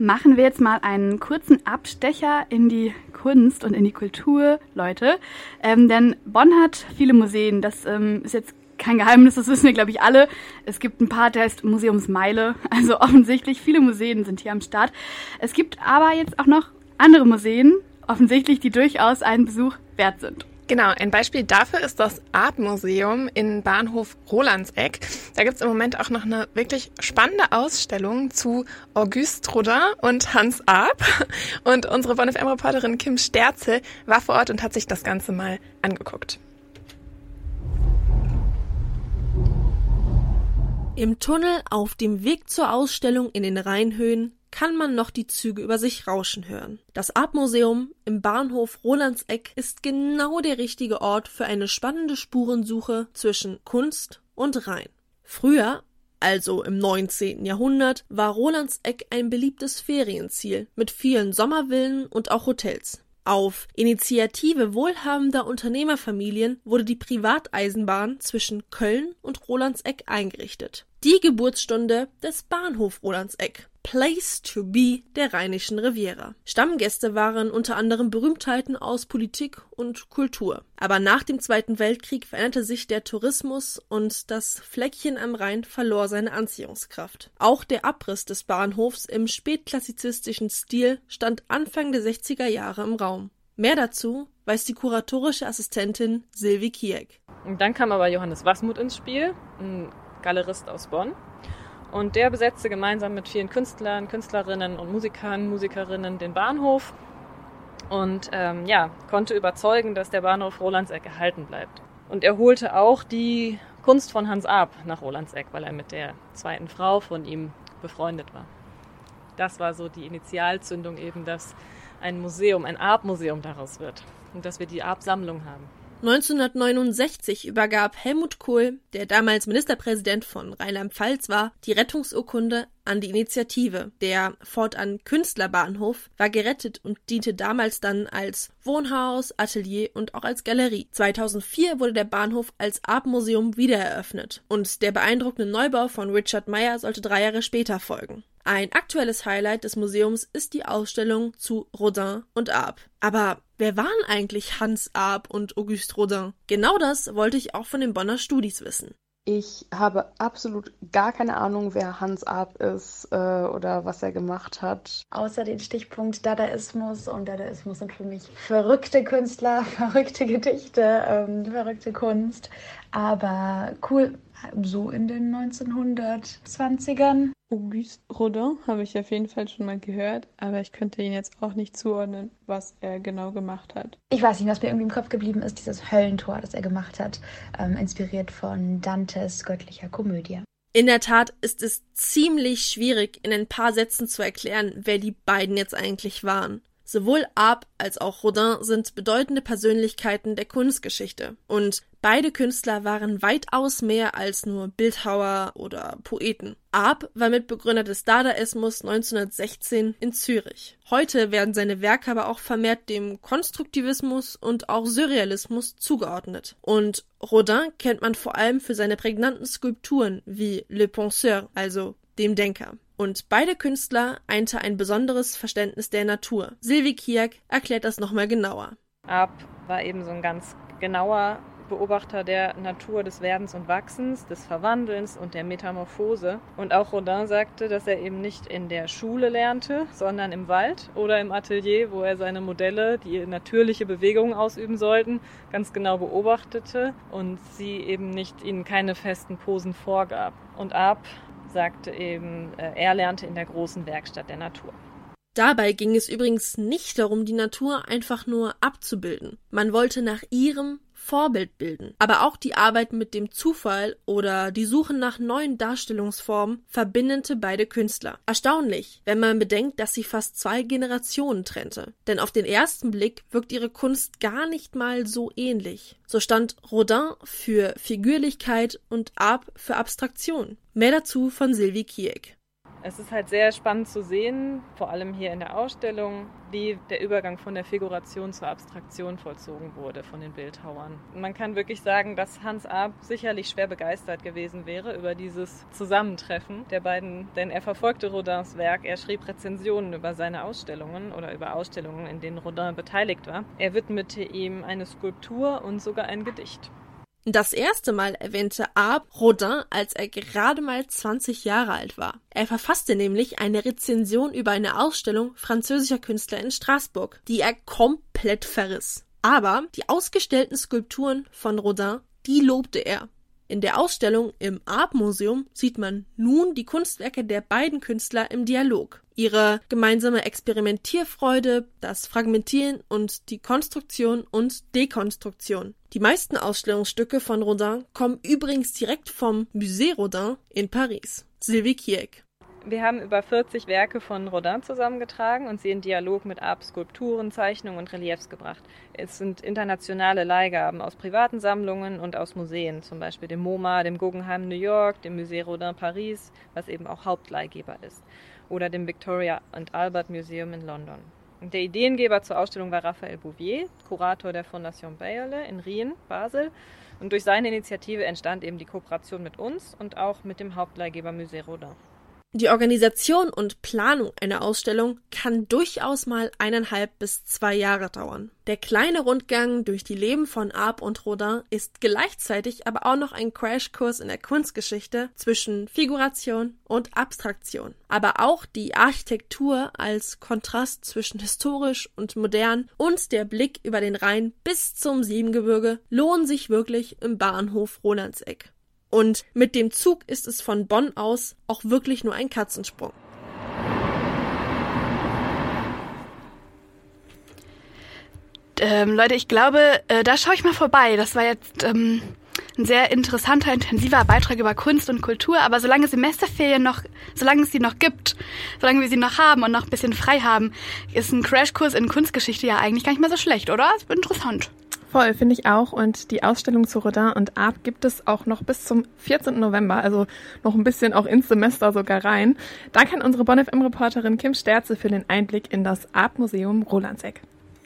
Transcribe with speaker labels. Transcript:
Speaker 1: machen wir jetzt mal einen kurzen Abstecher in die Kunst und in die Kultur, Leute. Ähm, denn Bonn hat viele Museen. Das ähm, ist jetzt kein Geheimnis, das wissen wir, glaube ich, alle. Es gibt ein paar, der heißt Museumsmeile. Also offensichtlich, viele Museen sind hier am Start. Es gibt aber jetzt auch noch andere Museen, offensichtlich, die durchaus einen Besuch wert sind.
Speaker 2: Genau, ein Beispiel dafür ist das Art-Museum in Bahnhof Rolandseck. Da gibt es im Moment auch noch eine wirklich spannende Ausstellung zu Auguste Rodin und Hans Arp. Und unsere Bonn FM-Reporterin Kim Sterze war vor Ort und hat sich das Ganze mal angeguckt.
Speaker 3: Im Tunnel auf dem Weg zur Ausstellung in den Rheinhöhen kann man noch die Züge über sich rauschen hören. Das Artmuseum im Bahnhof Rolandseck ist genau der richtige Ort für eine spannende Spurensuche zwischen Kunst und Rhein. Früher, also im 19. Jahrhundert, war Rolandseck ein beliebtes Ferienziel mit vielen Sommervillen und auch Hotels. Auf Initiative wohlhabender Unternehmerfamilien wurde die Privateisenbahn zwischen Köln und Rolandseck eingerichtet. Die Geburtsstunde des Bahnhof Rolandseck. Place to be der Rheinischen Riviera. Stammgäste waren unter anderem Berühmtheiten aus Politik und Kultur. Aber nach dem Zweiten Weltkrieg veränderte sich der Tourismus und das Fleckchen am Rhein verlor seine Anziehungskraft. Auch der Abriss des Bahnhofs im spätklassizistischen Stil stand Anfang der 60er Jahre im Raum. Mehr dazu weiß die kuratorische Assistentin Silvi Kieck.
Speaker 4: Und dann kam aber Johannes Wasmut ins Spiel, ein Galerist aus Bonn und der besetzte gemeinsam mit vielen Künstlern, Künstlerinnen und Musikern, Musikerinnen den Bahnhof und ähm, ja, konnte überzeugen, dass der Bahnhof Rolandseck erhalten bleibt. Und er holte auch die Kunst von Hans Arp nach Rolandseck, weil er mit der zweiten Frau von ihm befreundet war. Das war so die Initialzündung eben, dass ein Museum, ein Arp-Museum daraus wird und dass wir die Arp-Sammlung haben.
Speaker 3: 1969 übergab Helmut Kohl, der damals Ministerpräsident von Rheinland-Pfalz war, die Rettungsurkunde an die Initiative. Der fortan Künstlerbahnhof war gerettet und diente damals dann als Wohnhaus, Atelier und auch als Galerie. 2004 wurde der Bahnhof als Artmuseum wiedereröffnet und der beeindruckende Neubau von Richard Meyer sollte drei Jahre später folgen. Ein aktuelles Highlight des Museums ist die Ausstellung zu Rodin und Arp. Aber wer waren eigentlich Hans Arp und Auguste Rodin? Genau das wollte ich auch von den Bonner Studis wissen.
Speaker 5: Ich habe absolut gar keine Ahnung, wer Hans Arp ist äh, oder was er gemacht hat.
Speaker 6: Außer den Stichpunkt Dadaismus und Dadaismus sind für mich verrückte Künstler, verrückte Gedichte, ähm, verrückte Kunst. Aber cool, so in den 1920ern.
Speaker 7: Auguste Rodin habe ich auf jeden Fall schon mal gehört, aber ich könnte ihn jetzt auch nicht zuordnen, was er genau gemacht hat.
Speaker 6: Ich weiß nicht, was mir irgendwie im Kopf geblieben ist, dieses Höllentor, das er gemacht hat, ähm, inspiriert von Dantes göttlicher Komödie.
Speaker 3: In der Tat ist es ziemlich schwierig, in ein paar Sätzen zu erklären, wer die beiden jetzt eigentlich waren. Sowohl Arp als auch Rodin sind bedeutende Persönlichkeiten der Kunstgeschichte. Und beide Künstler waren weitaus mehr als nur Bildhauer oder Poeten. Arp war Mitbegründer des Dadaismus 1916 in Zürich. Heute werden seine Werke aber auch vermehrt dem Konstruktivismus und auch Surrealismus zugeordnet. Und Rodin kennt man vor allem für seine prägnanten Skulpturen wie Le Penseur, also dem Denker. Und beide Künstler einte ein besonderes Verständnis der Natur. Sylvie Kiak erklärt das nochmal genauer.
Speaker 4: Ab war eben so ein ganz genauer Beobachter der Natur des Werdens und Wachsens, des Verwandelns und der Metamorphose. Und auch Rodin sagte, dass er eben nicht in der Schule lernte, sondern im Wald oder im Atelier, wo er seine Modelle, die natürliche Bewegungen ausüben sollten, ganz genau beobachtete und sie eben nicht ihnen keine festen Posen vorgab. Und Ab sagte eben, äh, er lernte in der großen Werkstatt der Natur.
Speaker 3: Dabei ging es übrigens nicht darum, die Natur einfach nur abzubilden. Man wollte nach ihrem Vorbild bilden. Aber auch die Arbeit mit dem Zufall oder die Suche nach neuen Darstellungsformen verbindete beide Künstler. Erstaunlich, wenn man bedenkt, dass sie fast zwei Generationen trennte. Denn auf den ersten Blick wirkt ihre Kunst gar nicht mal so ähnlich. So stand Rodin für Figürlichkeit und Arp für Abstraktion. Mehr dazu von Sylvie Kieck.
Speaker 4: Es ist halt sehr spannend zu sehen, vor allem hier in der Ausstellung, wie der Übergang von der Figuration zur Abstraktion vollzogen wurde von den Bildhauern. Man kann wirklich sagen, dass Hans Arp sicherlich schwer begeistert gewesen wäre über dieses Zusammentreffen der beiden, denn er verfolgte Rodins Werk, er schrieb Rezensionen über seine Ausstellungen oder über Ausstellungen, in denen Rodin beteiligt war. Er widmete ihm eine Skulptur und sogar ein Gedicht.
Speaker 3: Das erste Mal erwähnte Arp Rodin, als er gerade mal 20 Jahre alt war. Er verfasste nämlich eine Rezension über eine Ausstellung französischer Künstler in Straßburg, die er komplett verriss. Aber die ausgestellten Skulpturen von Rodin, die lobte er. In der Ausstellung im Art Museum sieht man nun die Kunstwerke der beiden Künstler im Dialog. Ihre gemeinsame Experimentierfreude, das Fragmentieren und die Konstruktion und Dekonstruktion. Die meisten Ausstellungsstücke von Rodin kommen übrigens direkt vom Musée Rodin in Paris. Sylvie Kieck.
Speaker 4: Wir haben über 40 Werke von Rodin zusammengetragen und sie in Dialog mit Arp Skulpturen, Zeichnungen und Reliefs gebracht. Es sind internationale Leihgaben aus privaten Sammlungen und aus Museen, zum Beispiel dem MoMA, dem Guggenheim New York, dem Musée Rodin Paris, was eben auch Hauptleihgeber ist, oder dem Victoria and Albert Museum in London. Der Ideengeber zur Ausstellung war Raphael Bouvier, Kurator der Fondation Bayerle in Rien, Basel. Und durch seine Initiative entstand eben die Kooperation mit uns und auch mit dem Hauptleihgeber Musée Rodin.
Speaker 3: Die Organisation und Planung einer Ausstellung kann durchaus mal eineinhalb bis zwei Jahre dauern. Der kleine Rundgang durch die Leben von Arp und Rodin ist gleichzeitig aber auch noch ein Crashkurs in der Kunstgeschichte zwischen Figuration und Abstraktion. Aber auch die Architektur als Kontrast zwischen historisch und modern und der Blick über den Rhein bis zum Siebengebirge lohnen sich wirklich im Bahnhof Rolandseck. Und mit dem Zug ist es von Bonn aus auch wirklich nur ein Katzensprung.
Speaker 1: Ähm, Leute, ich glaube, äh, da schaue ich mal vorbei. Das war jetzt ähm, ein sehr interessanter, intensiver Beitrag über Kunst und Kultur. Aber solange Semesterferien noch, solange es sie noch gibt, solange wir sie noch haben und noch ein bisschen frei haben, ist ein Crashkurs in Kunstgeschichte ja eigentlich gar nicht mal so schlecht, oder? Ist interessant.
Speaker 2: Voll, finde ich auch. Und die Ausstellung zu Rodin und Art gibt es auch noch bis zum 14. November, also noch ein bisschen auch ins Semester sogar rein. Danke an unsere Bonn FM-Reporterin Kim Sterze für den Einblick in das Art Museum Rolandseck.